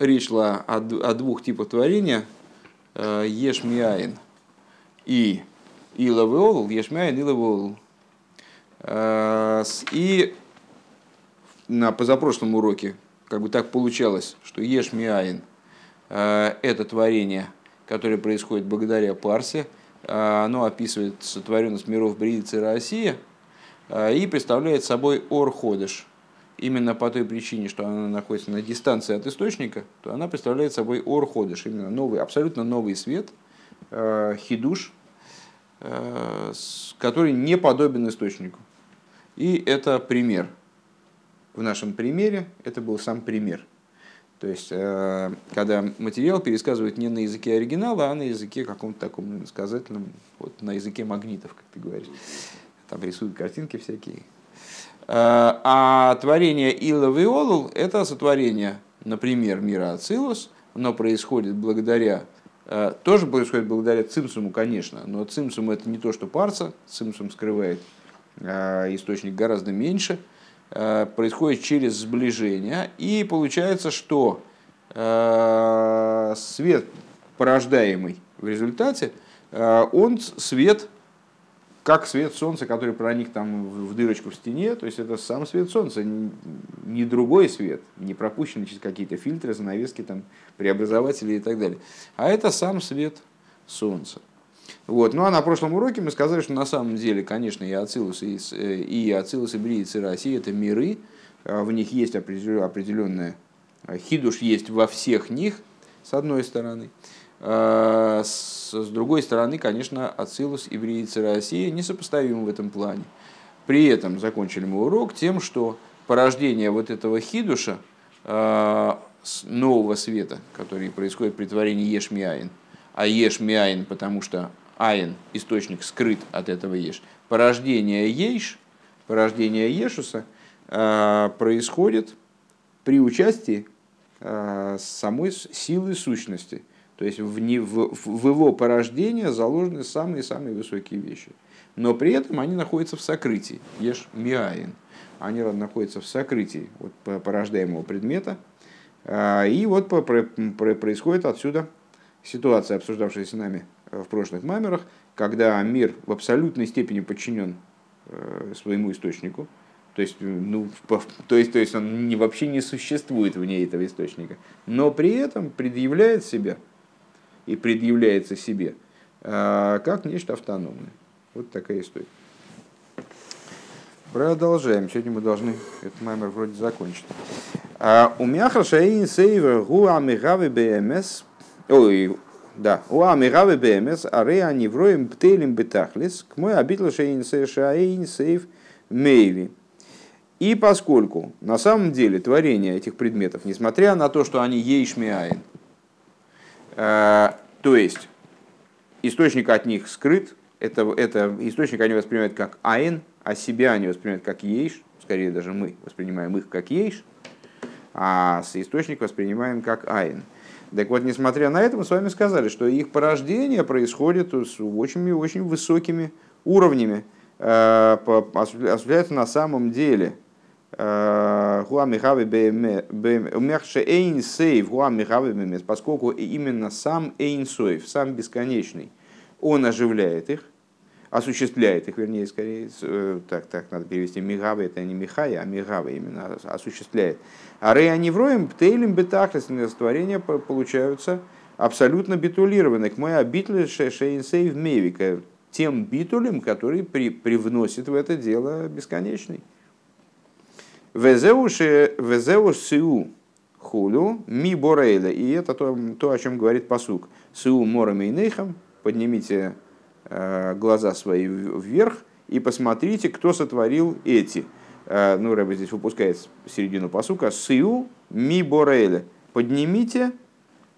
речь шла о, о двух типах творения, э, Ешмиаин и Илавеол, Ешмиаин, Илавеол. Э, и на позапрошлом уроке как бы так получалось, что Ешмиаин э, – это творение, которое происходит благодаря Парсе, оно описывает сотворенность миров Бридицы и Россия и представляет собой Ор-Ходыш – именно по той причине, что она находится на дистанции от источника, то она представляет собой ор-ходыш, именно новый, абсолютно новый свет, э, хидуш, э, который не подобен источнику. И это пример. В нашем примере это был сам пример. То есть, э, когда материал пересказывают не на языке оригинала, а на языке каком-то таком сказательном, вот на языке магнитов, как ты говоришь. Там рисуют картинки всякие, а творение Ила Виолул – это сотворение, например, мира Ацилус, но происходит благодаря, э, тоже происходит благодаря Цимсуму, конечно, но Цимсум – это не то, что парса, Цимсум скрывает э, источник гораздо меньше, происходит через сближение, и получается, что свет, порождаемый в результате, он свет как свет солнца, который проник там в дырочку в стене, то есть это сам свет солнца, не другой свет, не пропущенный через какие-то фильтры, занавески, там, преобразователи и так далее, а это сам свет солнца. Вот. Ну а на прошлом уроке мы сказали, что на самом деле, конечно, и Ацилус, и, э, и Ацилус, и Бриец, и Россия – это миры, а в них есть определенная э, хидуш есть во всех них, с одной стороны. А, с другой стороны, конечно, Ацилус и Бриица Россия несопоставимы в этом плане. При этом закончили мы урок тем, что порождение вот этого хидуша, а, нового света, который происходит при творении Ешмиаин, а Ешмиаин, потому что Айн, источник, скрыт от этого Еш, порождение Ейш, порождение Ешуса а, происходит при участии самой силы сущности – то есть в, не, в, в его порождение заложены самые-самые высокие вещи. Но при этом они находятся в сокрытии. Ешь миаин. Они находятся в сокрытии вот, порождаемого предмета. А, и вот происходит отсюда ситуация, обсуждавшаяся нами в прошлых мамерах, когда мир в абсолютной степени подчинен э, своему источнику, то есть, ну, то есть, то есть он не, вообще не существует вне этого источника, но при этом предъявляет себя – и предъявляется себе а, как нечто автономное. Вот такая история. Продолжаем. Сегодня мы должны этот маймер вроде закончить. А, у меня хашаин сейвер гуа мигавы бмс. Ой, да. Уа мигавы бмс, а ре они вроем птелем бетахлис, к мой обитл шаин шаин сейв мейви. И поскольку на самом деле творение этих предметов, несмотря на то, что они ейшмиаин, то есть источник от них скрыт, это, это источник они воспринимают как айн, а себя они воспринимают как ейш, скорее даже мы воспринимаем их как ейш, а источник воспринимаем как айн. Так вот, несмотря на это, мы с вами сказали, что их порождение происходит с очень-очень высокими уровнями, э, осуществляется на самом деле – поскольку именно сам Эйнсоев, сам бесконечный, он оживляет их, осуществляет их, вернее, скорее, э, так, так, надо перевести, Мигавы, это не Михая, а Мигавы именно осуществляет. А Реаневроем, Птейлем, Бетахлес, творения получаются абсолютно битулированы. К моей обителе Шейнсейв Мевика, тем битулем, который при, привносит в это дело бесконечный. Везеу сиу хулю ми борейля. И это то, то, о чем говорит посук. Сиу морами и нейхам. Поднимите э, глаза свои вверх и посмотрите, кто сотворил эти. Э, ну, Рэба здесь выпускает середину посука. Сиу ми борейля. Поднимите,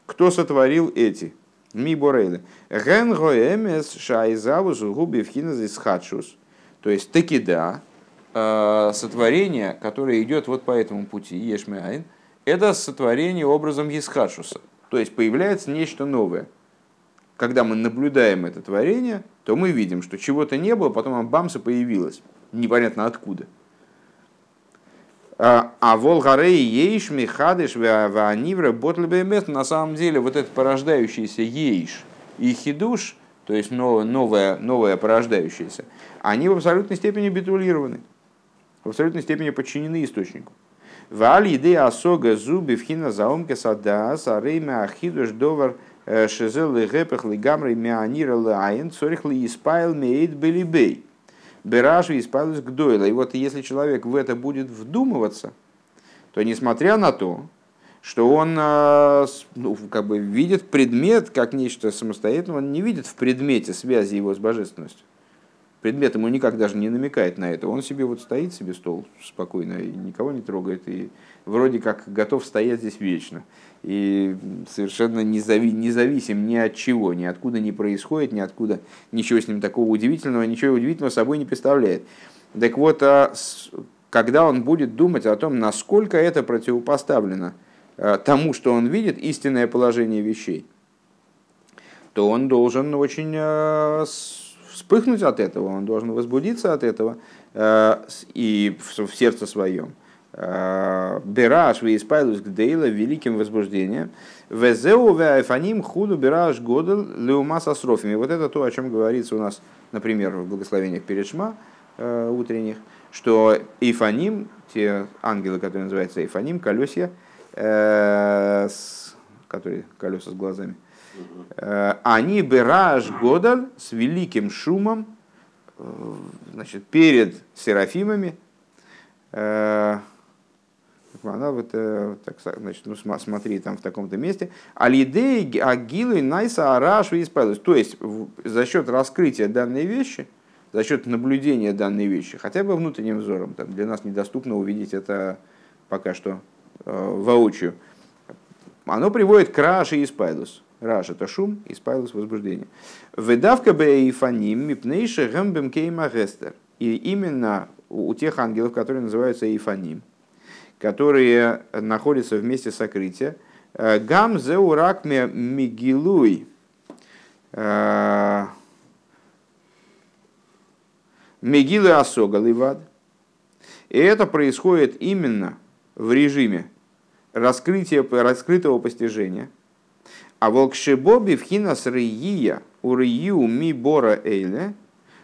кто сотворил эти. Ми борейля. Ген гоэмес шайзаву зугуби вхиназис хадшус. То есть таки да, сотворение, которое идет вот по этому пути, Ешмеайн, это сотворение образом Есхашуса. То есть появляется нечто новое. Когда мы наблюдаем это творение, то мы видим, что чего-то не было, потом бамса появилось. Непонятно откуда. А волгарей ейш михадыш ванивра ботлебемет. На самом деле вот этот порождающийся ейш и хидуш, то есть новое, новое порождающееся, они в абсолютной степени битулированы, в абсолютной степени подчинены источнику. Вали идея осога зуби вхина заомка садас, а рейма ахидуш довар шезел и гепех ли гамры мианира лаин, цорих ли испайл меид белибей. Бераши испайлус гдойла. И вот если человек в это будет вдумываться, то несмотря на то, что он э, ну, как бы видит предмет как нечто самостоятельное, он не видит в предмете связи его с божественностью предмет ему никак даже не намекает на это. Он себе вот стоит себе стол спокойно и никого не трогает, и вроде как готов стоять здесь вечно. И совершенно незави, независим ни от чего, ни откуда не происходит, ни откуда ничего с ним такого удивительного, ничего удивительного собой не представляет. Так вот, а когда он будет думать о том, насколько это противопоставлено а, тому, что он видит, истинное положение вещей, то он должен очень а, вспыхнуть от этого, он должен возбудиться от этого э, и в сердце своем. Э, вы испайлус гдейла великим возбуждением. Везеу веайфаним худу бераш годел леума сосрофими. Вот это то, о чем говорится у нас, например, в благословениях перед Шма э, утренних, что Ифаним, те ангелы, которые называются Ифаним, колесья, которые колеса с глазами, Э, они бераж годаль с великим шумом э, значит, перед серафимами. Э, она вот, так, значит, ну смотри, там в таком-то месте. Алидей агилу найса араш испайлус. То есть за счет раскрытия данной вещи, за счет наблюдения данной вещи, хотя бы внутренним взором, там, для нас недоступно увидеть это пока что э, воочию, оно приводит к раши и спайлус. Раш это шум, и спайлус возбуждение. Выдавка бейфаним мипнейша гэмбэм кейма гестер. И именно у тех ангелов, которые называются эйфаним, которые находятся вместе сокрытия, э, гам зеурак мигилуй, э, мигилы осога ливад. И это происходит именно в режиме раскрытия, раскрытого постижения – а волкшебоби в хинас рия у рию ми бора эйле,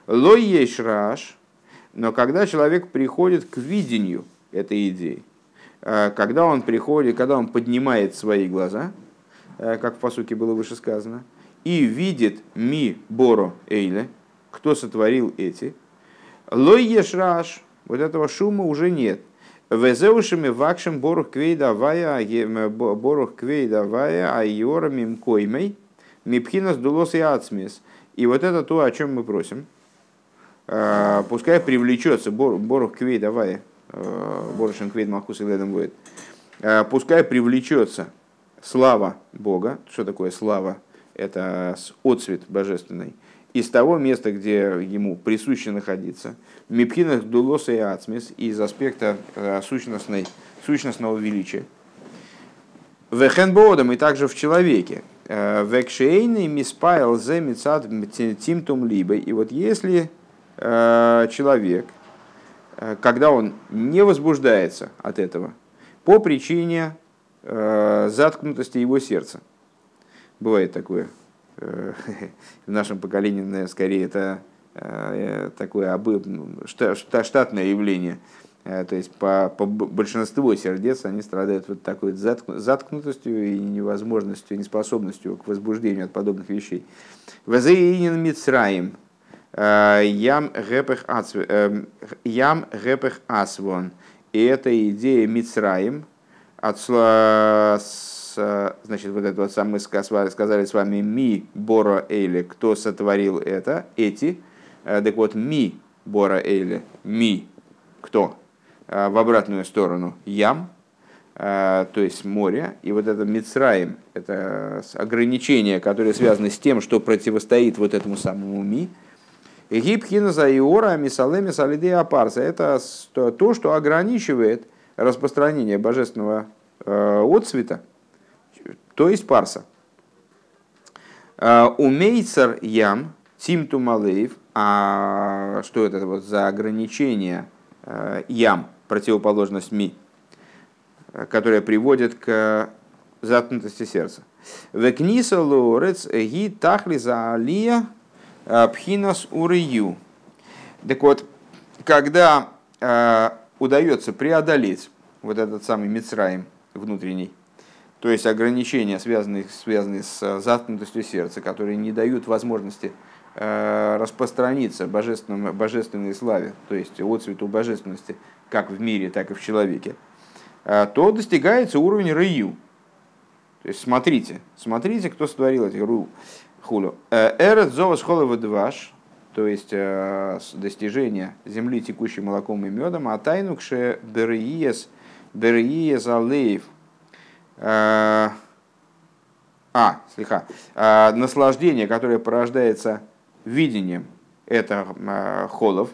лой еш раш, но когда человек приходит к видению этой идеи, э, когда он приходит, когда он поднимает свои глаза, э, как в посуке было выше сказано, и видит ми боро эйле, кто сотворил эти, лой еш раш, вот этого шума уже нет. Везеушами вакшим борух квейдавая, борух квейдавая, а йорамим коймей, мипхинас дулос и ацмис. И вот это то, о чем мы просим. А, пускай привлечется борух квейдавая, а, борушин квейд махус и ледом будет. А, пускай привлечется слава Бога. Что такое слава? Это отцвет божественный из того места, где ему присуще находиться, мипхинах дулоса и ацмис, из аспекта э, сущностной, сущностного величия. Вехенбодом и также в человеке. Э, Векшейный миспайл зе мицад тимтум либо. И вот если э, человек, когда он не возбуждается от этого, по причине заткнутости его сердца, бывает такое, в нашем поколении, наверное, скорее это э, такое ну, штатное явление. Э, то есть по, по большинству сердец они страдают вот такой заткнутостью и невозможностью, неспособностью к возбуждению от подобных вещей. Вазеинин Мицраим. Ям гепех асвон. И это идея Мицраим от значит, вот это вот сам мы сказали с вами ми бора эйли, кто сотворил это, эти, э, так вот ми бора эйли, ми, кто, э, в обратную сторону ям, э, то есть море, и вот это Мицраим, это ограничения, которые связаны с тем, что противостоит вот этому самому ми, Гибхина за Иора, Мисалеми, Салиды Апарса. Это то, что ограничивает распространение божественного отцвета, то есть парса. А, Умейцер ям, тимту малеев, а что это вот за ограничение а, ям, противоположность ми, которая приводит к заткнутости сердца. Векниса лорец ги тахли алия пхинас урию. Так вот, когда э, удается преодолеть вот этот самый Мицраим внутренний, то есть ограничения, связанные, связанные с заткнутостью сердца, которые не дают возможности э, распространиться божественном, божественной славе, то есть отцвету божественности, как в мире, так и в человеке, э, то достигается уровень раю. То есть смотрите, смотрите, кто сотворил эти ру, хулю. Э, Эрет зовас дваш, то есть достижение земли, текущей молоком и медом, а тайнукше бериес, бериес алеев – Э, а, слегка, а, наслаждение, которое порождается видением, это а, холов,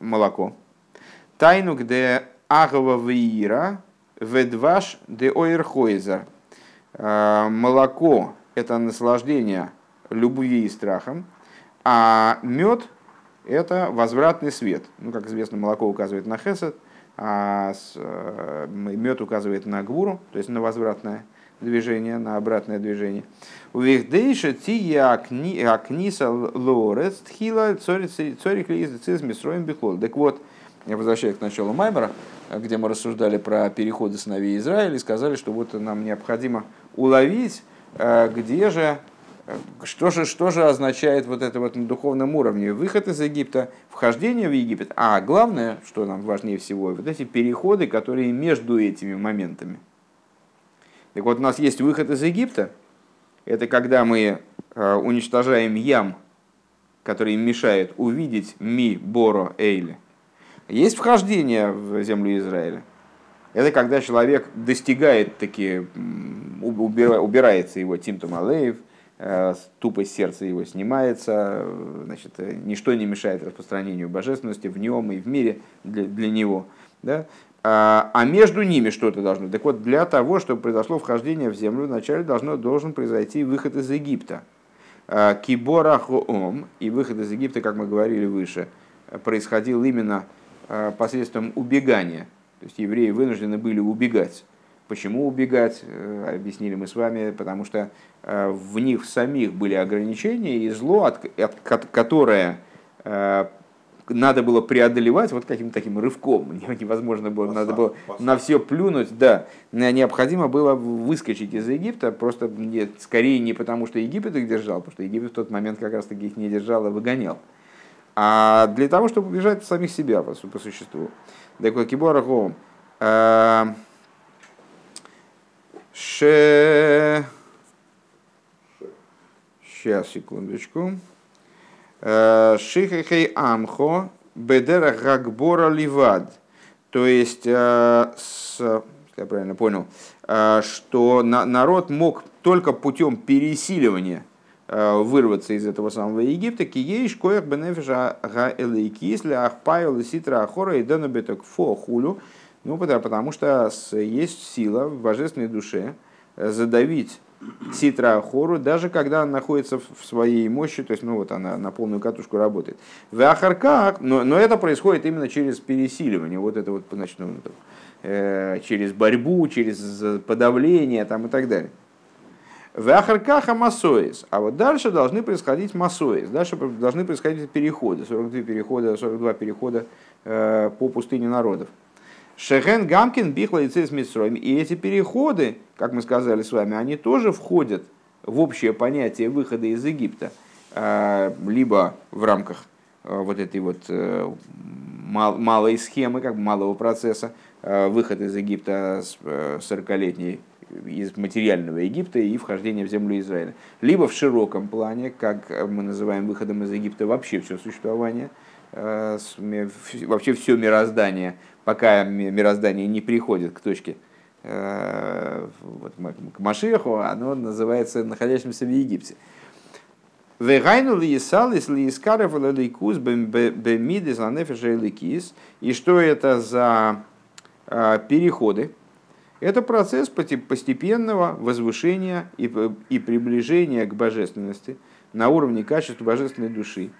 молоко. Тайну, где агова виира, ведваш де ойрхойзер. Молоко – это наслаждение любви и страхом, а мед – это возвратный свет. Ну, как известно, молоко указывает на хесед, а э, мед указывает на гвуру, то есть на возвратное движение, на обратное движение. У Вихдейша тия акниса лорец тхила цорик лизицизм строим бихлол. Так вот, я возвращаюсь к началу Маймера, где мы рассуждали про переходы сыновей Израиля и сказали, что вот нам необходимо уловить, э, где же что же, что же означает вот это вот на духовном уровне? Выход из Египта, вхождение в Египет, а главное, что нам важнее всего, вот эти переходы, которые между этими моментами. Так вот, у нас есть выход из Египта, это когда мы э, уничтожаем ям, который мешает увидеть ми, боро, эйли. Есть вхождение в землю Израиля. Это когда человек достигает таки, убирается его Тимтум Алеев – Э, тупость сердца его снимается, значит, э, ничто не мешает распространению божественности в нем и в мире для, для него. Да? А, а между ними что-то должно. Так вот, для того, чтобы произошло вхождение в землю, вначале должно, должен произойти выход из Египта. А, Киборахоом, и выход из Египта, как мы говорили выше, происходил именно а, посредством убегания. То есть евреи вынуждены были убегать Почему убегать, э, объяснили мы с вами, потому что э, в них самих были ограничения и зло, от, от, которое э, надо было преодолевать вот каким-то таким рывком. Невозможно было, надо было на все плюнуть. Да, необходимо было выскочить из Египта, просто нет, скорее не потому, что Египет их держал, потому что Египет в тот момент как раз таки их не держал, а выгонял. А для того, чтобы убежать самих себя по, по существу. Так вот, Киборахом. Ше... Сейчас, секундочку. Шихахей амхо бедера гагбора ливад. То есть, с, я правильно понял, что народ мог только путем пересиливания вырваться из этого самого Египта, киеиш коях бенефиша га элейкис ля ахпайл ситра ахора и денобеток фо хулю, ну, потому что есть сила в божественной душе э, задавить ситра хору, даже когда она находится в своей мощи, то есть, ну вот она на полную катушку работает. В Ахарках, но, но это происходит именно через пересиливание, вот это вот, значит, ну, э, через борьбу, через подавление там, и так далее. В Ахаркаха масоис, а вот дальше должны происходить масоис, дальше должны происходить переходы, 42 перехода, 42 перехода э, по пустыне народов. Шехен Гамкин Бихла и Цис И эти переходы, как мы сказали с вами, они тоже входят в общее понятие выхода из Египта, а, либо в рамках а, вот этой вот э, малой схемы, как бы малого процесса, а, выхода из Египта с 40-летней э, из материального Египта и вхождения в землю Израиля. Либо в широком плане, как мы называем выходом из Египта вообще все существование, вообще все мироздание – пока мироздание не приходит к точке э, вот, к Машеху, оно называется находящимся в Египте. Вегайну ли исалис ли искарев ликус бемидис ланефеша ликис. И что это за э, переходы? Это процесс постепенного возвышения и, и приближения к божественности на уровне качества божественной души.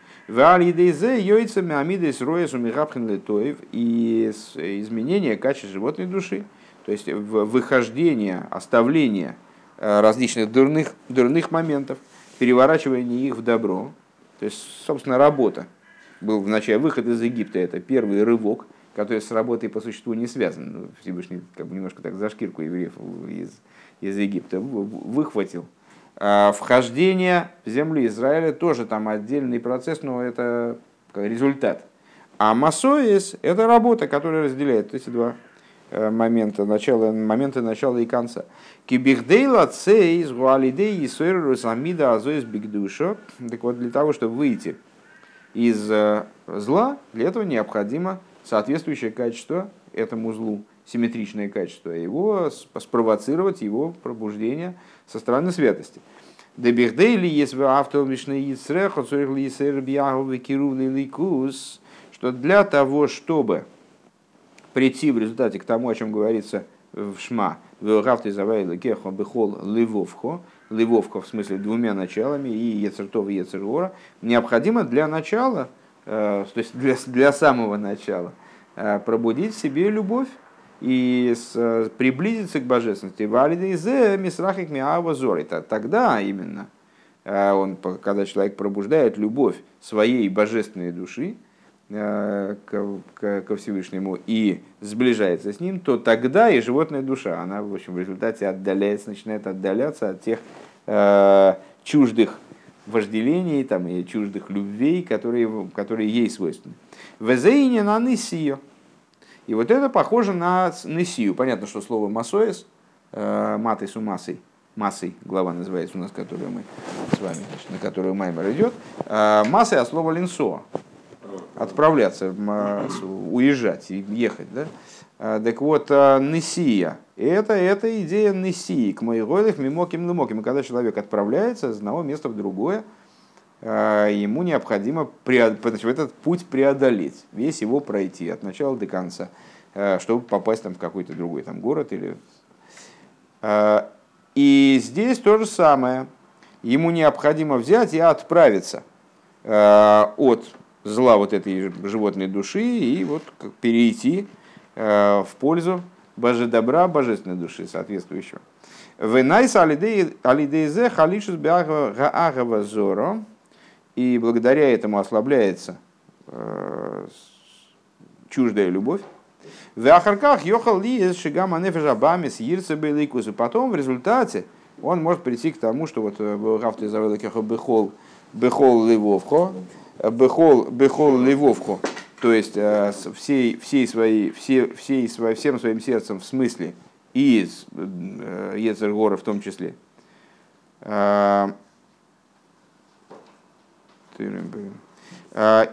И изменение качества животной души то есть выхождение, оставление различных дурных, дурных моментов, переворачивание их в добро, то есть, собственно, работа. Был в начале выход из Египта, это первый рывок, который с работой по существу не связан. Ну, Всевышний как бы немножко так за шкирку евреев из, из Египта выхватил. А вхождение в землю Израиля тоже там отдельный процесс, но это результат. А Масоис – это работа, которая разделяет эти два э, момента, начала, момента начала и конца. Кибихдейла цейс гуалидей и русамида азоис бигдуша. Так вот, для того, чтобы выйти из э, зла, для этого необходимо соответствующее качество этому злу, симметричное качество, его спровоцировать, его пробуждение со стороны святости. Дебихдейли есть в автомобильной яцрех, ликус, что для того, чтобы прийти в результате к тому, о чем говорится в Шма, Равты завайла кехо бехол ливовхо, ливовхо в смысле двумя началами, и ецертов и ецергора, необходимо для начала, э, то есть для, для самого начала, э, пробудить в себе любовь и с, приблизиться к божественности. Валидейзе мисрахик миава зори. Тогда именно, э, он, когда человек пробуждает любовь своей божественной души, Э, ко Всевышнему и сближается с ним, то тогда и животная душа, она в общем в результате отдаляется, начинает отдаляться от тех э, чуждых вожделений там, и чуждых любвей, которые, которые ей свойственны. Везейне на нисию. И вот это похоже на нисию. Понятно, что слово масоес, э, матой с массой, массой, глава называется у нас, которую мы с вами, значит, на которую Маймер идет, э, массой от слова линсо, отправляться, уезжать и ехать. Да? Так вот, Несия. Это, это идея Несии. К моих мимоким лымоким. Когда человек отправляется с одного места в другое, ему необходимо этот путь преодолеть, весь его пройти от начала до конца, чтобы попасть там, в какой-то другой там, город. Или... И здесь то же самое. Ему необходимо взять и отправиться от зла вот этой животной души и вот перейти э, в пользу боже добра божественной души соответствующего. Венайс. И благодаря этому ослабляется э, чуждая любовь. В Ахарках йохал ли шигама нефежа бамис ирца беликус. И потом в результате он может прийти к тому, что вот в Рафте завел бехол бехол ливовхо, бехол, бехол ливовху, то есть э, всей, всей своей, все, всей, всем своим сердцем в смысле, и из э, Ецергора в том числе.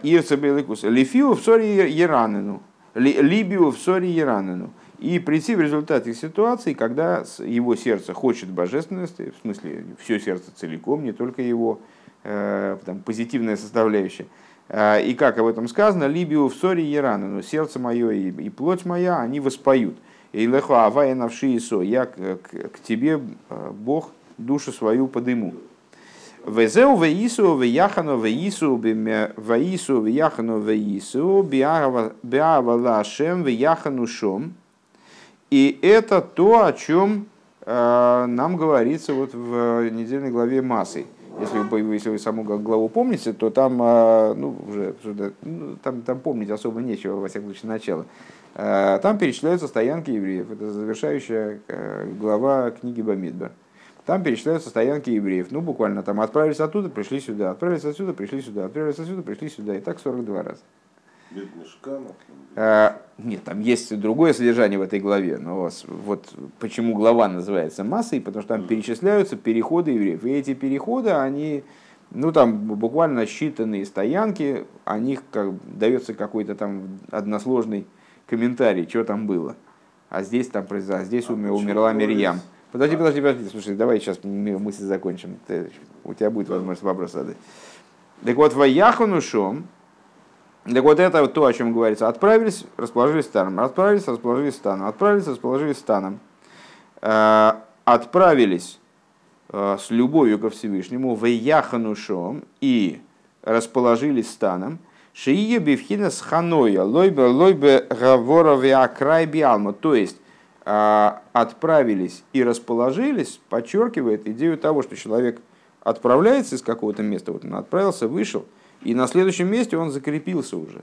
Ирца Беликус. Лифию в ссоре Еранину. Либию в ссоре Еранину. И прийти в результате ситуации, когда его сердце хочет божественности, в смысле все сердце целиком, не только его Э, там, позитивная составляющая. Э, и как об этом сказано, Либию в ссоре Ирана, но сердце мое и, и плоть моя, они воспоют. И лехо авая навши исо, я к, к, к тебе, э, Бог, душу свою подыму. Везеу веису веяхану веису веису веяхану веису биава лашем веяхану шом. И это то, о чем нам говорится вот в недельной главе Массы. Если вы, если вы саму главу помните, то там, а, ну, уже, ну, там, там помнить особо нечего, во всяком случае, начало. А, там перечисляются стоянки евреев. Это завершающая э, глава книги Бамидбар. Там перечисляются стоянки евреев. Ну, буквально там отправились оттуда, пришли сюда, отправились отсюда, пришли сюда, отправились отсюда, пришли сюда. И так 42 раза. А, нет, там есть другое содержание в этой главе, но вот почему глава называется массой, потому что там перечисляются переходы евреев. И эти переходы, они, ну там буквально считанные стоянки, о них как, дается какой-то там односложный комментарий, что там было. А здесь там произошло, а здесь а умерла Мирьям. Подожди, подожди, подожди, слушай, давай сейчас мысль закончим. Ты, у тебя будет возможность вопрос задать. Так вот, Ваяхану Шом, так вот это то, о чем говорится. Отправились, расположились станом. Отправились, расположились станом. Отправились, расположились станом. Э, отправились э, с любовью ко Всевышнему в Яханушом и расположились станом. Шиие бифхина с ханоя, лойбе лойбе гавора виакрай биалма. То есть отправились и расположились, подчеркивает идею того, что человек отправляется из какого-то места, вот он отправился, вышел, и на следующем месте он закрепился уже.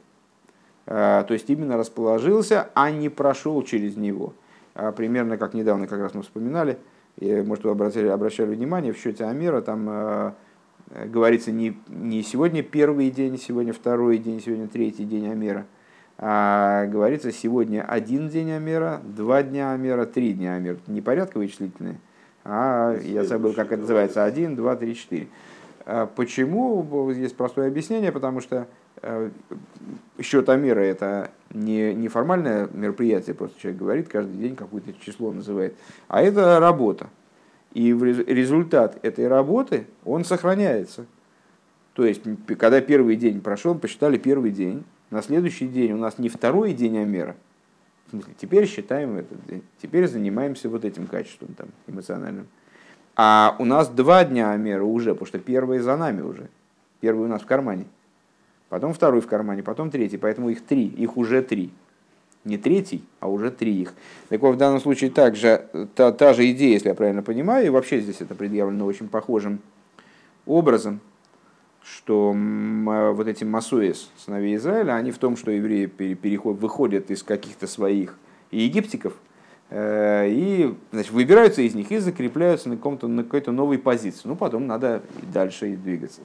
А, то есть именно расположился, а не прошел через него. А, примерно как недавно как раз мы вспоминали, может, вы обратили, обращали внимание, в счете Амера там говорится не, не сегодня первый день, сегодня второй день, сегодня третий день Амера – а, говорится сегодня один день Амера, два дня Амера, три дня Амера. Не порядковые числительные, а я забыл, как это называется, один, два, три, четыре. А почему? Есть простое объяснение, потому что э, счет Амера это не, не формальное мероприятие, просто человек говорит каждый день какое-то число называет, а это работа. И результат этой работы, он сохраняется. То есть, когда первый день прошел, посчитали первый день, на следующий день у нас не второй день Амера, в смысле, теперь считаем этот день, теперь занимаемся вот этим качеством там, эмоциональным. А у нас два дня Амера уже, потому что первый за нами уже. Первый у нас в кармане. Потом второй в кармане, потом третий. Поэтому их три, их уже три. Не третий, а уже три их. Так вот, в данном случае также та, та же идея, если я правильно понимаю, и вообще здесь это предъявлено очень похожим образом – что а, вот эти масуэс, сыновей Израиля, они в том, что евреи переход, выходят из каких-то своих египтиков, э, и значит, выбираются из них и закрепляются на, каком-то, на какой-то новой позиции. Ну, потом надо дальше и двигаться.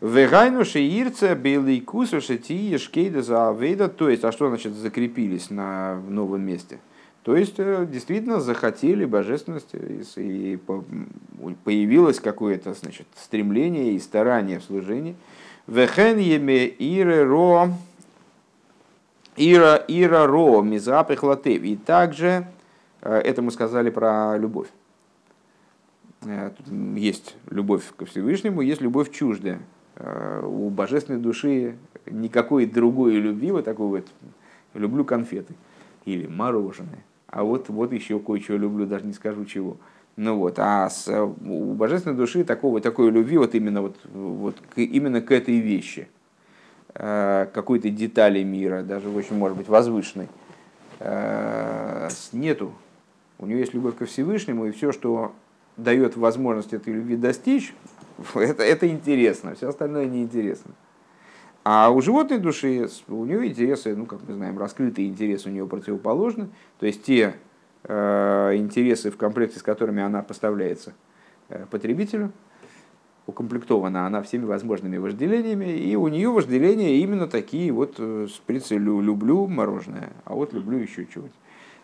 Вегайну шеирца белейкусу шети шкейда за. То есть, а что значит закрепились на новом месте? То есть, э, действительно захотели божественности, и появилось какое-то значит, стремление и старание в служении. Вехен еме ире ро ира ира ро мизапехлатев. И также, э, это мы сказали про любовь. Э, тут есть любовь ко Всевышнему, есть любовь чуждая. У божественной души никакой другой любви, вот такой вот, люблю конфеты или мороженое а вот, вот еще кое-что люблю, даже не скажу чего. Ну вот, а с, у божественной души такого, такой любви вот именно, вот, вот, к, именно к этой вещи, э, какой-то детали мира, даже очень, может быть, возвышенной, э, нету. У нее есть любовь ко Всевышнему, и все, что дает возможность этой любви достичь, это, это интересно, все остальное неинтересно. А у животной души у нее интересы, ну, как мы знаем, раскрытые интересы у нее противоположны. То есть те э, интересы, в комплекте с которыми она поставляется э, потребителю, укомплектована она всеми возможными вожделениями, и у нее вожделения именно такие вот э, с прицелью «люблю мороженое», а вот люблю еще чего-нибудь.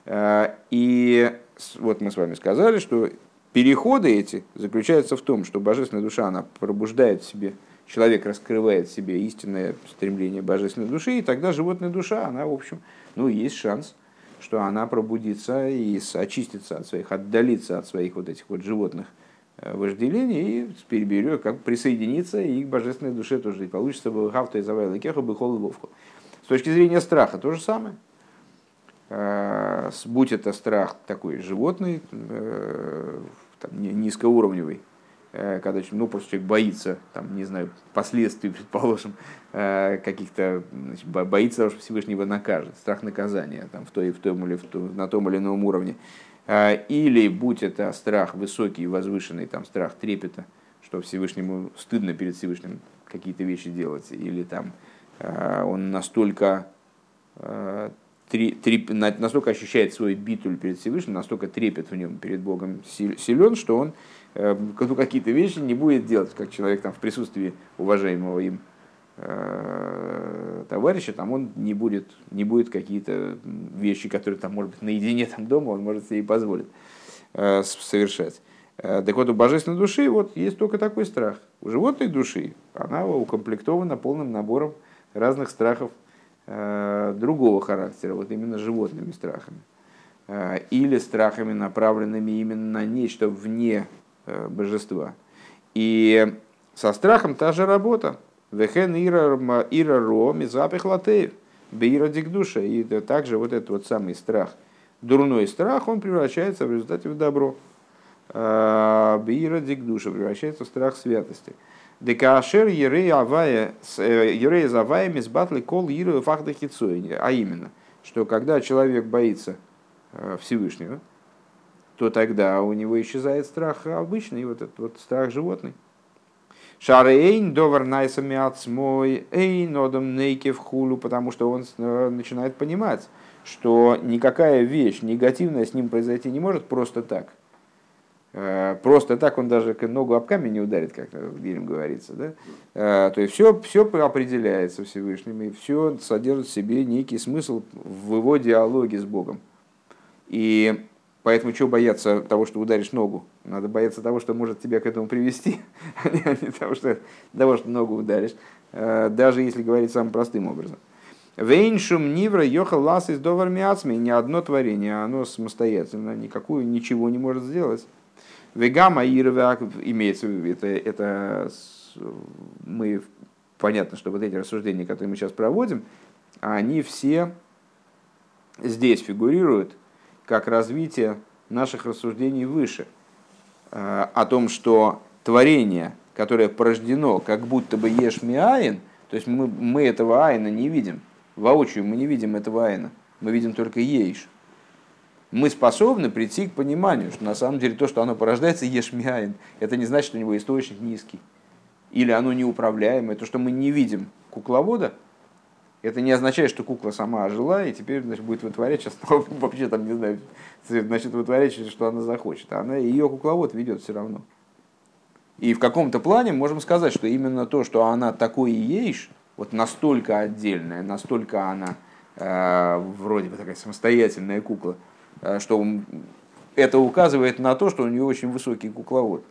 Э, и вот мы с вами сказали, что переходы эти заключаются в том, что божественная душа, она пробуждает в себе человек раскрывает в себе истинное стремление божественной души, и тогда животная душа, она, в общем, ну, есть шанс, что она пробудится и очистится от своих, отдалится от своих вот этих вот животных э, вожделений и переберет, как присоединиться и к божественной душе тоже. И получится бы хавта и завайла кеха бы холодовку. С точки зрения страха то же самое. Э, будь это страх такой животный, э, низкоуровневый, когда ну, просто человек боится, там, не знаю, последствий, предположим, э, каких-то, значит, боится того, что Всевышний его накажет, страх наказания там, в той, в том или в том, на том или ином уровне. Э, или, будь это страх высокий, возвышенный, там, страх трепета, что Всевышнему стыдно перед Всевышним какие-то вещи делать, или там он настолько три, настолько ощущает свой битуль перед Всевышним, настолько трепет в нем перед Богом силен, что он ну, какие-то вещи не будет делать, как человек там в присутствии уважаемого им э, товарища, там он не будет, не будет какие-то вещи, которые там, может быть, наедине там дома, он может себе и позволить э, совершать. Э, так вот, у божественной души вот есть только такой страх. У животной души она укомплектована полным набором разных страхов другого характера, вот именно животными страхами. Или страхами, направленными именно на нечто вне Э, божества. И со страхом та же работа. Вехен ира ро мизапих латеев. Бейра дикдуша. И также вот этот вот самый страх, дурной страх, он превращается в результате в добро. Э, Бейра дикдуша превращается в страх святости. Декашер ерей авая, э, завая мизбатли кол иру фахда А именно, что когда человек боится Всевышнего, то тогда у него исчезает страх обычный, вот этот вот страх животный. Шарейн довар найсами отсмой, эй нодом нейке в хулу, потому что он начинает понимать, что никакая вещь негативная с ним произойти не может просто так. Э, просто так он даже ногу об камень не ударит, как в Гилем говорится. Да? Э, то есть все, все определяется Всевышним, и все содержит в себе некий смысл в его диалоге с Богом. И поэтому чего бояться того, что ударишь ногу? Надо бояться того, что может тебя к этому привести, а не того, что, того, что ногу ударишь, э, даже если говорить самым простым образом. Вейншум нивра йохал лас из довар. Ни одно творение, оно самостоятельно никакую ничего не может сделать. Вегама ирвак имеется это, это мы, понятно, что вот эти рассуждения, которые мы сейчас проводим, они все здесь фигурируют как развитие наших рассуждений выше. Э, о том, что творение, которое порождено как будто бы ешь миаин, то есть мы, мы этого айна не видим, воочию мы не видим этого айна, мы видим только ейш. Мы способны прийти к пониманию, что на самом деле то, что оно порождается, ешь миаин, это не значит, что у него источник низкий. Или оно неуправляемое. То, что мы не видим кукловода, это не означает, что кукла сама ожила и теперь значит, будет вытворять, сейчас вообще там, не знаю, значит, вытворять, что она захочет. Она, ее кукловод ведет все равно. И в каком-то плане можем сказать, что именно то, что она такой и есть, вот настолько отдельная, настолько она э, вроде бы такая самостоятельная кукла, э, что это указывает на то, что у нее очень высокий кукловод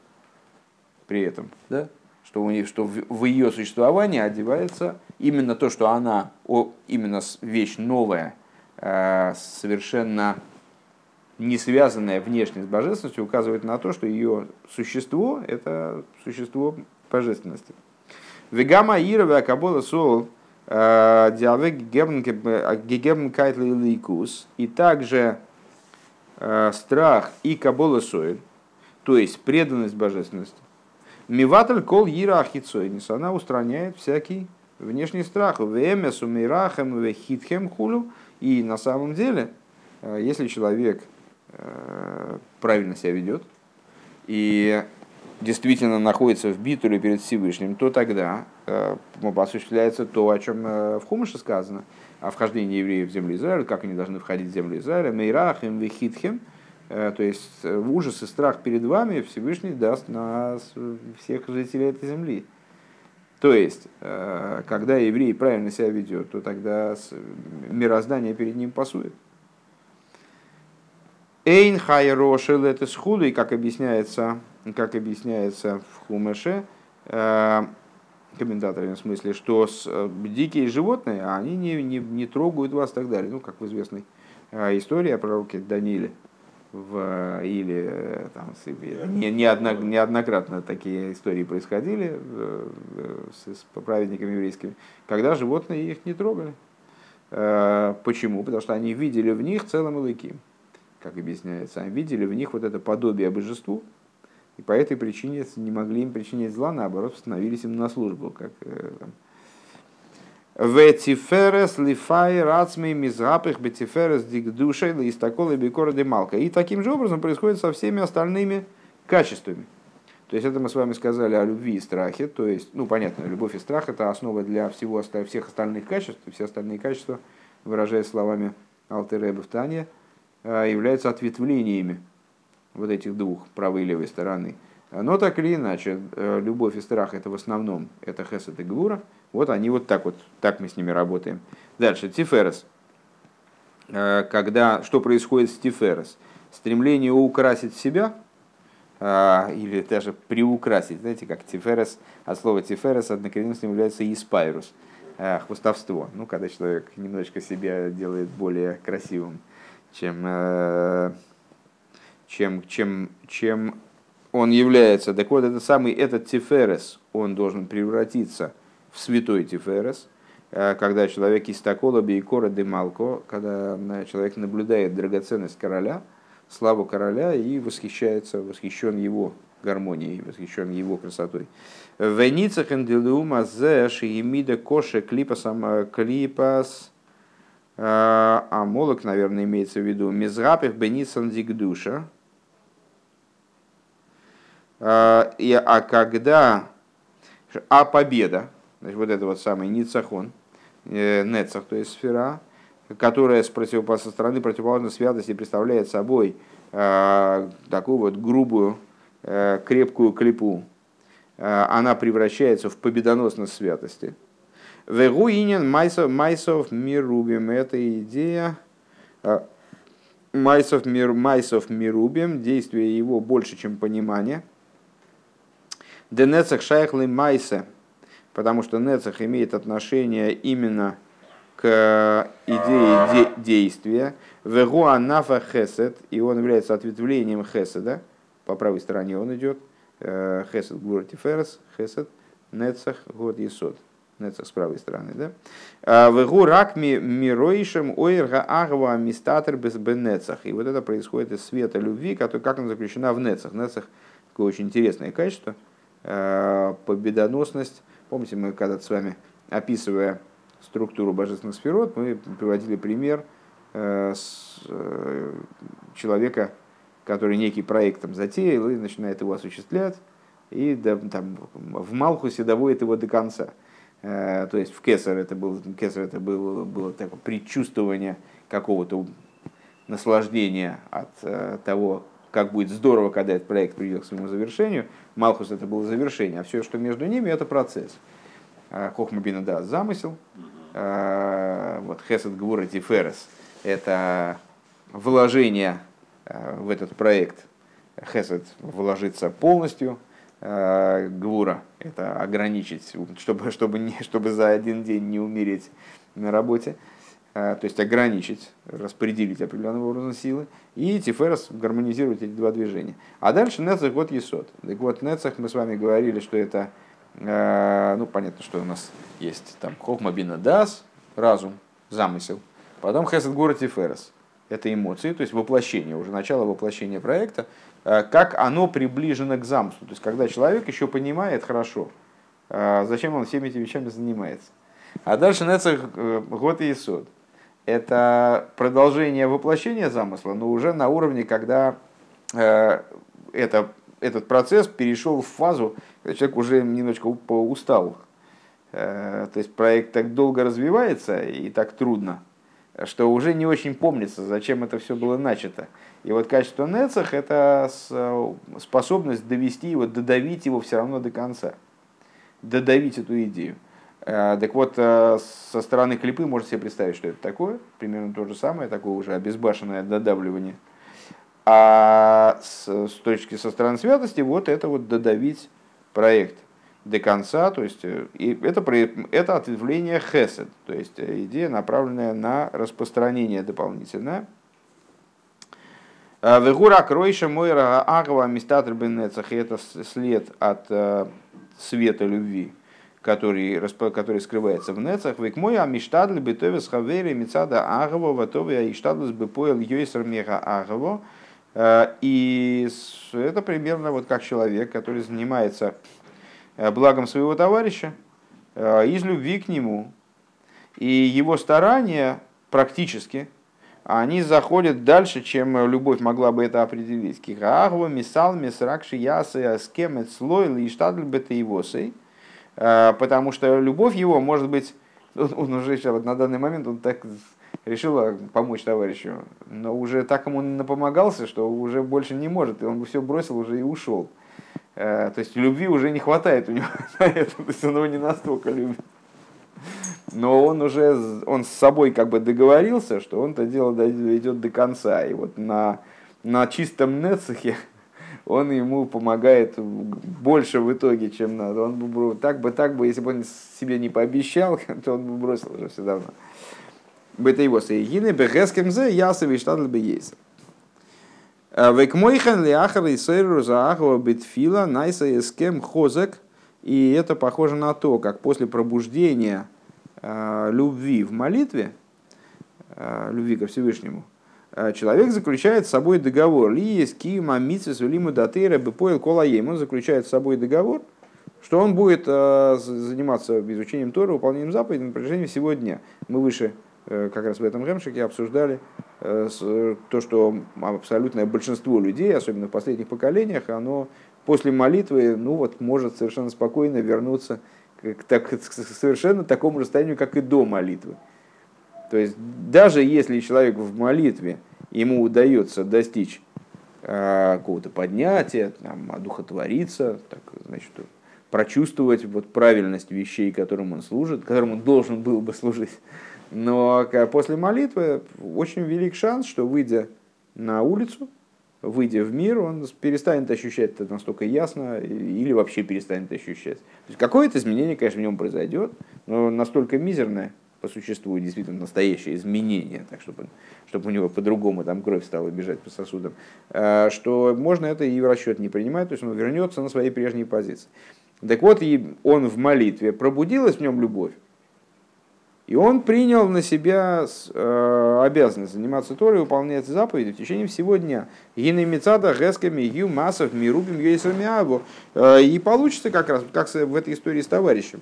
при этом. Да? Что, у нее, что в, в ее существовании одевается именно то, что она, о, именно вещь новая, э, совершенно не связанная внешне с божественностью, указывает на то, что ее существо – это существо божественности. Вегама Ира Акабола Сол э, Диавек Гегем Кайтли Ликус и также э, страх и Кабола Соэль, то есть преданность божественности. Миватль кол Ира Ахицойнис, она устраняет всякий внешний страх. Веме сумирахем вехитхем хулю. И на самом деле, э, если человек Э, правильно себя ведет и действительно находится в битуле перед Всевышним, то тогда э, осуществляется то, о чем в Хумыше сказано, о вхождении евреев в землю Израиля, как они должны входить в землю Израиля, мейрахим вихитхем, то есть ужас и страх перед вами Всевышний даст на всех жителей этой земли. То есть, когда еврей правильно себя ведет, то тогда мироздание перед ним пасует. Эйн хайрошел это схуду, и как объясняется, как объясняется в Хумеше, э, комментаторами в смысле, что с, э, дикие животные, они не, не, не трогают вас и так далее. Ну, как в известной э, истории о пророке Даниле, в, или там, не, не одно, неоднократно такие истории происходили с, с праведниками еврейскими, когда животные их не трогали. Почему? Потому что они видели в них целым илыким как объясняется, они видели в них вот это подобие божеству, и по этой причине не могли им причинить зла, наоборот, становились им на службу, как э, там, Ветиферес лифай рацмей мизапых бетиферес дигдушей листаколы бекора демалка. И таким же образом происходит со всеми остальными качествами. То есть это мы с вами сказали о любви и страхе. То есть, ну понятно, любовь и страх это основа для всего, всех остальных качеств. Все остальные качества, выражаясь словами Алтереба в Э, являются ответвлениями вот этих двух, правой и левой стороны. Но так или иначе, э, любовь и страх это в основном это хесед и гвура. Вот они вот так вот, так мы с ними работаем. Дальше, тиферес. Э, когда, что происходит с тиферес? Стремление украсить себя, или даже приукрасить, знаете, как тиферес, от слова тиферес однокоренным является испайрус, хвостовство. Ну, когда человек немножечко себя делает более красивым чем, э, чем, чем, чем он является. Так вот, это самый этот Тиферес, он должен превратиться в святой Тиферес, э, когда человек из такола бейкора де малко, когда э, человек наблюдает драгоценность короля, славу короля и восхищается, восхищен его гармонией, восхищен его красотой. Веницах энделума зе шиемида коше клипасам клипас а молок, наверное, имеется в виду Мизрапих Бенисан Дигдуша. И, а когда, а победа, значит, вот это вот самый Ницахон, Нецах, то есть сфера, которая с, против, со стороны противоположной святости представляет собой э, такую вот грубую, э, крепкую клепу, э, она превращается в победоносность святости. Вегуинен майсов, майсов мирубим. Это идея э, майсов, мир, майсов мирубим, действие его больше, чем понимание. Денецах шайхлы майса, потому что нецах имеет отношение именно к идее де- действия. Вегуа нафа хесед, и он является ответвлением хеседа. По правой стороне он идет. Э, хесед гурти ферес, хесед, нецах, год есод. Нецах с правой стороны, да? А, Вегу рак мироишем ойрга агва мистатер без бенецах. И вот это происходит из света любви, который, как она заключена в нецах. Нецах такое очень интересное качество, э, победоносность. Помните, мы когда-то с вами, описывая структуру божественных сферот, мы приводили пример э, э, человека, который некий проект там затеял и начинает его осуществлять, и там, в Малхусе доводит его до конца. Э, то есть в Кесар это было, Кесар это было, было такое предчувствование какого-то наслаждения от того, как будет здорово, когда этот проект придет к своему завершению. Малхус это было завершение, а все, что между ними, это процесс. Хохмабина, да, замысел, Э, вот Хесед Гвура Тиферес – это вложение э, в этот проект. Хесед вложиться полностью, Гвура – это ограничить, чтобы, чтобы, не, чтобы за один день не умереть на работе. То есть ограничить, распределить определенного образом силы. И Тиферес гармонизировать эти два движения. А дальше Нецах вот Есот. Так вот, Нецах мы с вами говорили, что это Э, ну, понятно, что у нас есть там Хохмабина Дас, разум, замысел. Потом Хесед Город и Ферес. Это эмоции, то есть воплощение, уже начало воплощения проекта. Э, как оно приближено к замыслу. То есть, когда человек еще понимает хорошо, зачем он всеми этими вещами занимается. А дальше Нецах Год и Исод. Это продолжение воплощения замысла, но уже на уровне, когда это этот процесс перешел в фазу, когда человек уже немножко устал. Э, то есть проект так долго развивается и так трудно, что уже не очень помнится, зачем это все было начато. И вот качество Нецах – это способность довести его, додавить его все равно до конца. Додавить эту идею. Э, так вот, э, со стороны клипы можете себе представить, что это такое. Примерно то же самое, такое уже обезбашенное додавливание – а с, с точки со стороны святости, вот это вот додавить проект до конца, то есть э, и это, это ответвление хесед, то есть идея, направленная на распространение дополнительное. Вегура кройша мойра агва мистатр бенецах, это след от света любви, который, который скрывается в нецах. Век мой амиштадль бетовес хавери мицада агва ватове аиштадлс бепоэл йойсер мега агва. Э, и это примерно вот как человек, который занимается э, благом своего товарища э, из любви к нему. И его старания практически, они заходят дальше, чем любовь могла бы это определить. Кихаагва, мисал, мисракши, ясы, аскемет, слой, лиштадль, бетаивосой. Потому что любовь его может быть, он уже сейчас, вот на данный момент, он так решила помочь товарищу, но уже так ему напомогался, что уже больше не может, и он все бросил уже и ушел. Э, то есть любви уже не хватает у него на это, то есть он его не настолько любит. Но он уже он с собой как бы договорился, что он это дело идет до конца. И вот на, на чистом нецехе он ему помогает больше в итоге, чем надо. Он бы так бы, так бы, если бы он себе не пообещал, то он бы бросил уже все давно. Бетейво сейгины, бехескем зе, ясов и штадль бы есть. Век мойхан ли ахар и сейру за ахова битфила, найса эскем хозек. И это похоже на то, как после пробуждения э, любви в молитве, э, любви ко Всевышнему, человек заключает с собой договор. Ли есть кима митсвес улиму датыра бепоил колаем. Он заключает с собой договор, что он будет заниматься изучением Тора, выполнением заповедей на протяжении всего дня. Мы выше как раз в этом Гемшике обсуждали то, что абсолютное большинство людей, особенно в последних поколениях, оно после молитвы ну вот, может совершенно спокойно вернуться к, так, к совершенно такому же состоянию, как и до молитвы. То есть даже если человек в молитве, ему удается достичь э, какого-то поднятия, там, одухотвориться, так, значит, прочувствовать вот правильность вещей, которым он служит, которым он должен был бы служить. Но после молитвы очень велик шанс, что выйдя на улицу, выйдя в мир, он перестанет ощущать это настолько ясно или вообще перестанет ощущать. То есть какое-то изменение, конечно, в нем произойдет, но настолько мизерное, по существу действительно настоящее изменение, так чтобы, чтобы у него по-другому там кровь стала бежать по сосудам, э, что можно это и в расчет не принимать, то есть он вернется на свои прежние позиции. Так вот, и он в молитве, пробудилась в нем любовь, и он принял на себя э, обязанность заниматься Торой, выполнять заповеди в течение всего дня. Гинемицада, гесками, ю, массов, мирубим, ейсами, абу. Э, и получится как раз, как в этой истории с товарищем,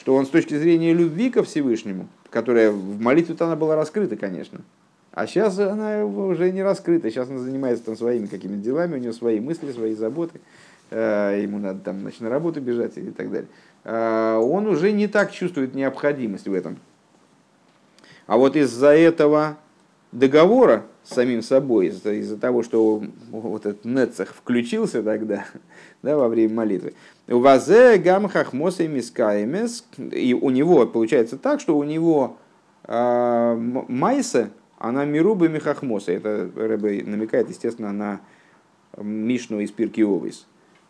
что он с точки зрения любви ко Всевышнему, которая в молитве-то она была раскрыта, конечно, а сейчас она уже не раскрыта, сейчас она занимается там своими какими-то делами, у нее свои мысли, свои заботы, э, ему надо там значит, на работу бежать и так далее. Э, он уже не так чувствует необходимость в этом. А вот из-за этого договора с самим собой, из-за, из того, что вот этот Нецах включился тогда да, во время молитвы, Вазе гам хахмоса мискаемес, и у него получается так, что у него э, майса, она мируба михахмоса. Это Рэбе намекает, естественно, на Мишну из Пирки Овис,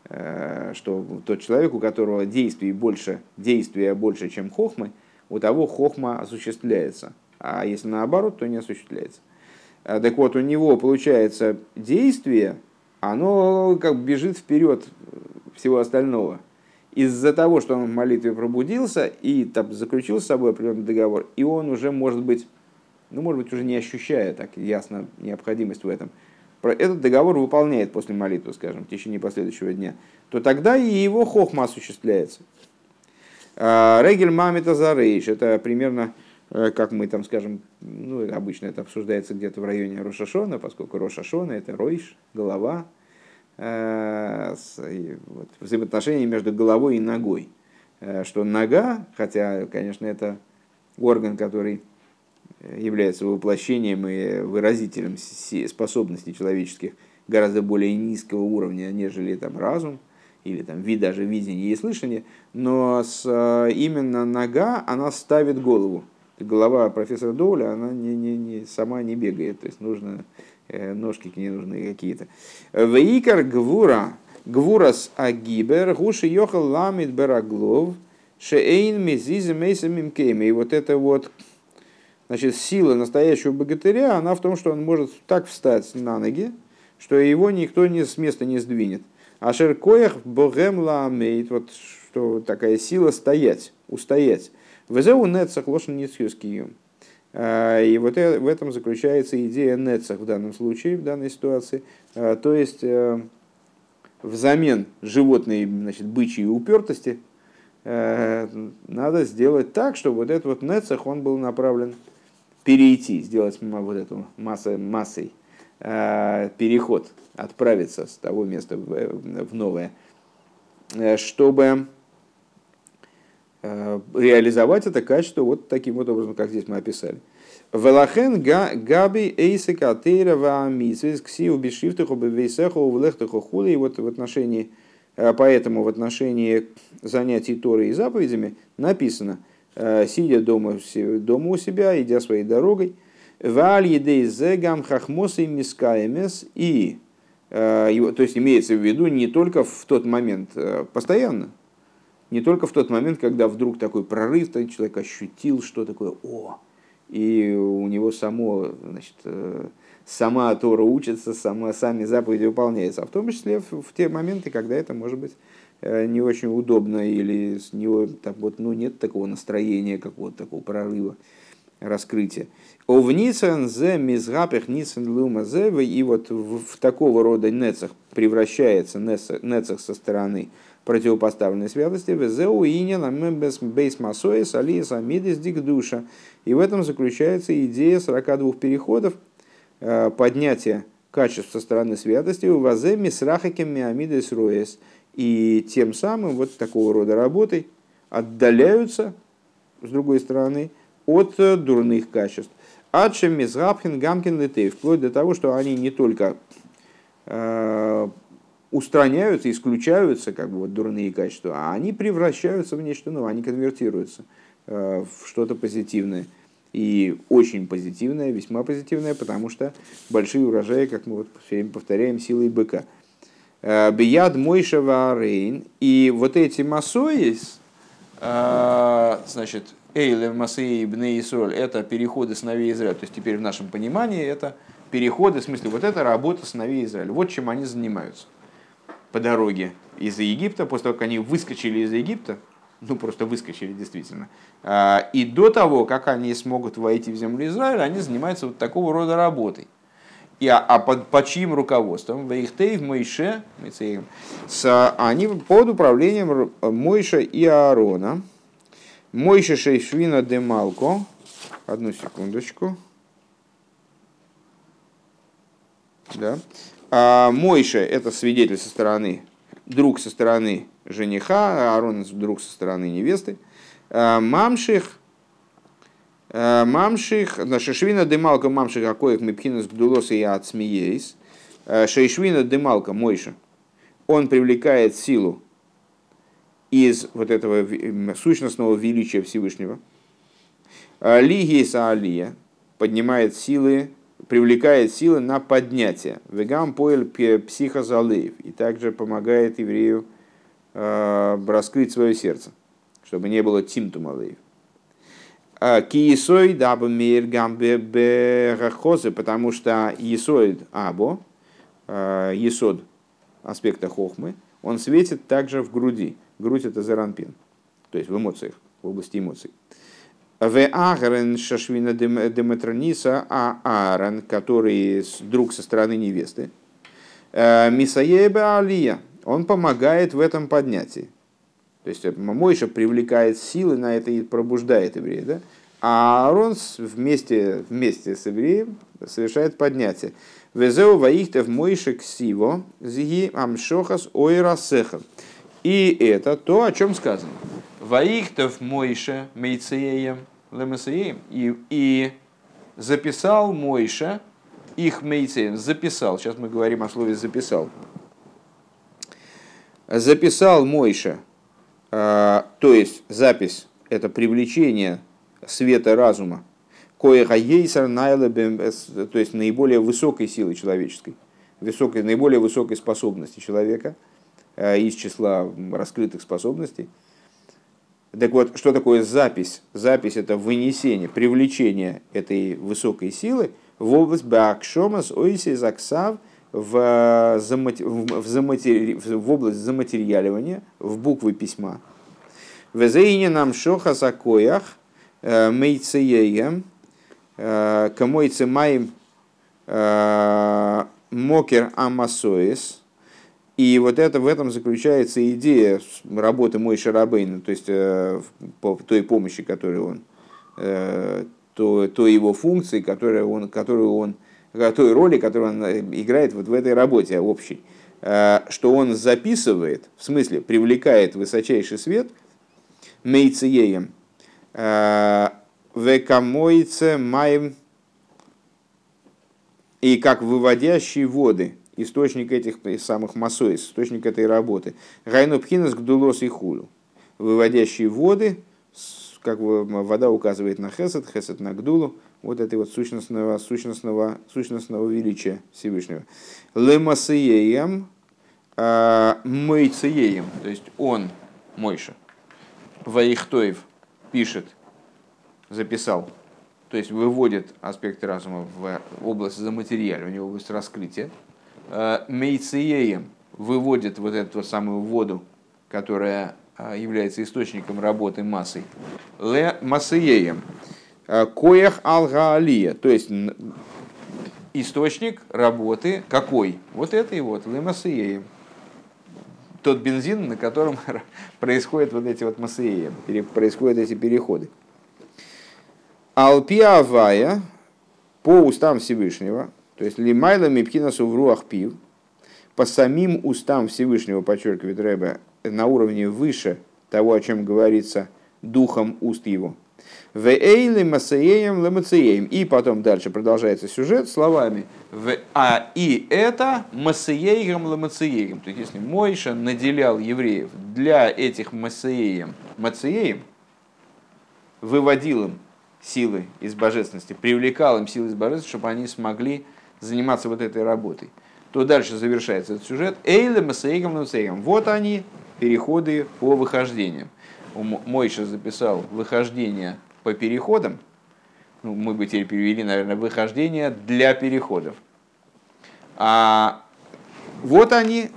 э, что тот человек, у которого действий больше, действия больше, чем хохмы, у того хохма осуществляется а если наоборот, то не осуществляется. А, так вот, у него получается действие, оно как бежит вперед всего остального. Из-за того, что он в молитве пробудился и там, заключил с собой определенный договор, и он уже может быть, ну, может быть, уже не ощущая так ясно необходимость в этом, этот договор выполняет после молитвы, скажем, в течение последующего дня, то тогда и его хохма осуществляется. А, Регель Мамита Зарейш, это примерно Э, как мы там скажем, ну, обычно это обсуждается где-то в районе Рошашона, поскольку Рошашона это Ройш, голова, взаимоотношения между головой и ногой. Э, что нога, хотя, конечно, это орган, который является воплощением и выразителем способностей человеческих гораздо более низкого уровня, нежели там разум или там вид даже видение и слышание, но с, именно нога, она ставит голову. Голова профессора Доуля, она не, не, не, сама не бегает, то есть нужно, э, ножки к ней нужны какие-то. Вейкар гвура, гвурас агибер, гуши йохал ламит бераглов, шеэйн мезизе мейса мимкейми. И вот это вот, значит, сила настоящего богатыря, она в том, что он может так встать на ноги, что его никто не, с места не сдвинет. А шеркоях богем ламейт, вот что такая сила стоять, устоять. Везеу нецах лошен ницхюскиюм. А, и вот в этом заключается идея нецах в данном случае, в данной ситуации. А, то есть э, взамен животной значит, бычьей упертости э, надо сделать так, чтобы вот этот вот нецах, он был направлен перейти, сделать вот эту массой, массой э, переход, отправиться с того места в новое, чтобы Э, реализовать это качество вот таким вот образом, как здесь мы описали. Велахен габи эйсека тейра ваамисвис ксиу бешифтаху бевейсеху влехтаху хули. И вот в отношении, э, поэтому в отношении занятий Торой и заповедями написано, э, сидя дома, дома у себя, идя своей дорогой, Валь едей зегам хахмосы мискаемес и то есть имеется в виду не только в тот момент, постоянно, не только в тот момент, когда вдруг такой прорыв, человек ощутил, что такое «О!», и у него само, значит, э, сама Тора учится, сама, сами заповеди выполняются, а в том числе в, в те моменты, когда это может быть э, не очень удобно или с него там, вот, ну, нет такого настроения, какого-то такого прорыва. раскрытия. Овницен зе мизгапех нисен лума и вот в, в такого рода нецах превращается нецах со стороны противопоставленной святости, везеу инина бейс масоис алиес амидис дик душа. И в этом заключается идея 42 переходов, э, поднятия качеств со стороны святости, у вазе мисрахакем роес. И тем самым вот такого рода работой отдаляются, с другой стороны, от э, дурных качеств. Адшем мизгапхин гамкин литей, вплоть до того, что они не только э, устраняются, исключаются, как бы вот дурные качества, а они превращаются в нечто новое, они конвертируются э, в что-то позитивное. И очень позитивное, весьма позитивное, потому что большие урожаи, как мы вот все время повторяем, силой быка. Э, Бияд Мойша Варейн. И вот эти масоис, э, значит, Эйле Масеи Бне Исроль, это переходы сыновей Израиля. То есть теперь в нашем понимании это переходы, в смысле, вот это работа сыновей Израиля. Вот чем они занимаются по дороге из Египта, после того, как они выскочили из Египта, ну просто выскочили действительно, а, и до того, как они смогут войти в землю Израиля, они занимаются вот такого рода работой. И, а, а под, под чьим руководством? Вейхтейв, Мойше, с, они под управлением Мойша и Аарона. Мойша Шейшвина де Малко. Одну секундочку. Да. А Мойша – это свидетель со стороны, друг со стороны жениха, Аарон – друг со стороны невесты. А Мамших, а Мамших, Шешвина демалка Мамших Акоих Мипхинус Гдулос и Ацмиейс. А Шейшвина демалка Мойша. Он привлекает силу из вот этого сущностного величия Всевышнего. Лигиса Алия поднимает силы привлекает силы на поднятие. Вегам поэль психозалеев. И также помогает еврею э, раскрыть свое сердце, чтобы не было тимтумалеев. А, дабы мир гамбе потому что есоид або, э, есод аспекта хохмы, он светит также в груди. Грудь это заранпин, то есть в эмоциях, в области эмоций. В Агрен Шашвина Деметрониса, а Аарон, который друг со стороны невесты, э, Мисаеба Алия, он помогает в этом поднятии. То есть Мойша привлекает силы на это и пробуждает еврея, да? а Аарон вместе, вместе с евреем совершает поднятие. Везеу ваихтев Мойша ксиво зиги амшохас ойрасеха. И это то, о чем сказано. Ваихтов Мойша Мейцеем Лемесеем. И, и записал Мойша их Мейцеем. Записал. Сейчас мы говорим о слове записал. Записал Мойша. А, то есть запись это привлечение света разума. Коеха ейсар то есть наиболее высокой силы человеческой, высокой, наиболее высокой способности человека – Э, из числа раскрытых способностей. Так вот, что такое запись? Запись – это вынесение, привлечение этой высокой силы в область Баакшомас Ойси Заксав в, замати... в, заматери... в область заматериаливания, в буквы письма. Везейне нам шоха сакоях э, мейцееем э, камойце маем мокер амасоис – и вот это, в этом заключается идея работы Мой Шарабейна, то есть э, по той помощи, которую он, э, то, той его функции, которую он, которую он, той роли, которую он э, играет вот в этой работе общей, что он записывает, в смысле привлекает высочайший свет, мейциеем, векамойце маем, и как выводящие воды – источник этих самых масоис, источник этой работы. Гайну пхинас гдулос и хулю. Выводящие воды, как вода указывает на хесед, хесед на гдулу, вот этой вот сущностного, сущностного, сущностного величия Всевышнего. Лемасиеем, а, мойцееем, то есть он, Мойша, Ваихтоев пишет, записал, то есть выводит аспекты разума в область заматериаливания, в область раскрытия, мейциеем выводит вот эту самую воду, которая э, является источником работы массой, ле массиеем, Коях алгаалия, то есть источник работы какой? Вот это и вот, лемасиеем. Тот бензин, на котором происходят вот эти вот масеи, происходят эти переходы. Алпиавая по устам Всевышнего, то есть лимайла мипкинасу в руах пив, по самим устам Всевышнего, подчеркивает Рэбе, на уровне выше того, о чем говорится духом уст его. И потом дальше продолжается сюжет словами в а и это масеем лемацеем. То есть если Мойша наделял евреев для этих масеем, мацеем, выводил им силы из божественности, привлекал им силы из божественности, чтобы они смогли заниматься вот этой работой. То дальше завершается этот сюжет. Эйле масеем лемацеем. Вот они, переходы по выхождениям. Мойша записал выхождение по переходам, ну, мы бы теперь перевели, наверное, выхождение для переходов. А вот они,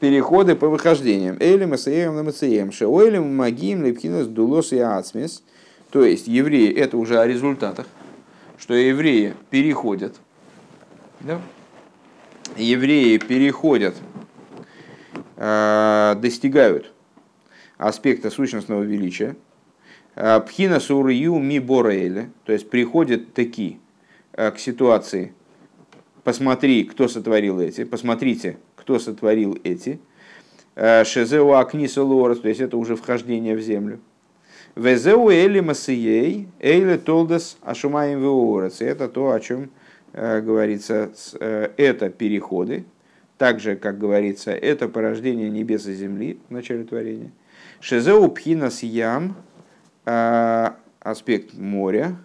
переходы по выхождениям. Эйлем, Эсеем, Ламацеем, Шеойлем, Магим, Лепхинес, Дулос и Ацмис. То есть евреи, это уже о результатах, что евреи переходят. Да? Евреи переходят, э, достигают аспекта сущностного величия, Э, Пхина сурью ми бораэля, то есть приходят такие э, к ситуации, посмотри, кто сотворил эти, посмотрите, кто сотворил эти. Шезеу акниса лорас, то есть это уже вхождение в землю. Везеу эли масией, эйли толдес ашумаем веорец. Это то, о чем говорится, это переходы, так же, как говорится, это порождение небес и земли в начале творения. Шезеу пхинас ям, а, аспект моря.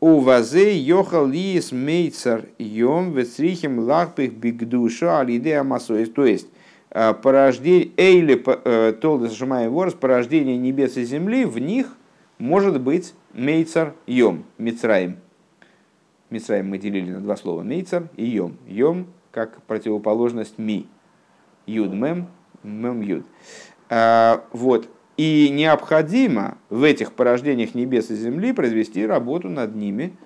У вазе йохал лиес мейцар йом вецрихим лахпих бигдуша алидея масоис. То есть а, порождение, эйли э, толдес шумай ворс, порождение небес и земли, в них может быть мейцар йом, мицраим. Мицраим мы делили на два слова, мейцар и йом. Йом как противоположность ми. Юд мем, мем юд. А, вот. И необходимо в этих порождениях небес и земли произвести работу над ними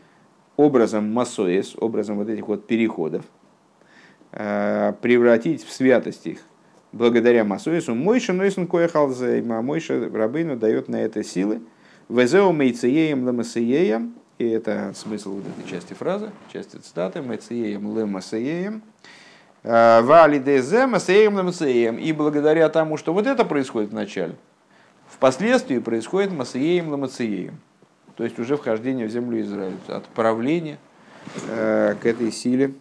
образом массоис, образом вот этих вот переходов, э, превратить в святость их благодаря массоису. Мойша нойсен коехалзейма, Мойша рабыну дает на это силы. Везео мейцееем ламасееем, и это смысл вот этой части фразы, части цитаты, мейцееем ламасееем, э, валидезе масеем ламасеем. И благодаря тому, что вот это происходит вначале, Впоследствии происходит Масиеем Ламациеем, то есть уже вхождение в землю Израиля, отправление э, к этой силе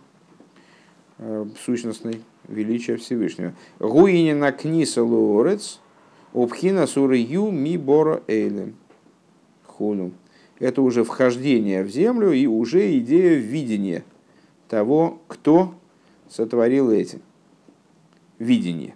э, сущностной величия Всевышнего. Гуинина книса луорец, обхина сурию ми бора эйлем. Хуну. Это уже вхождение в землю и уже идея видения того, кто сотворил эти. Видение.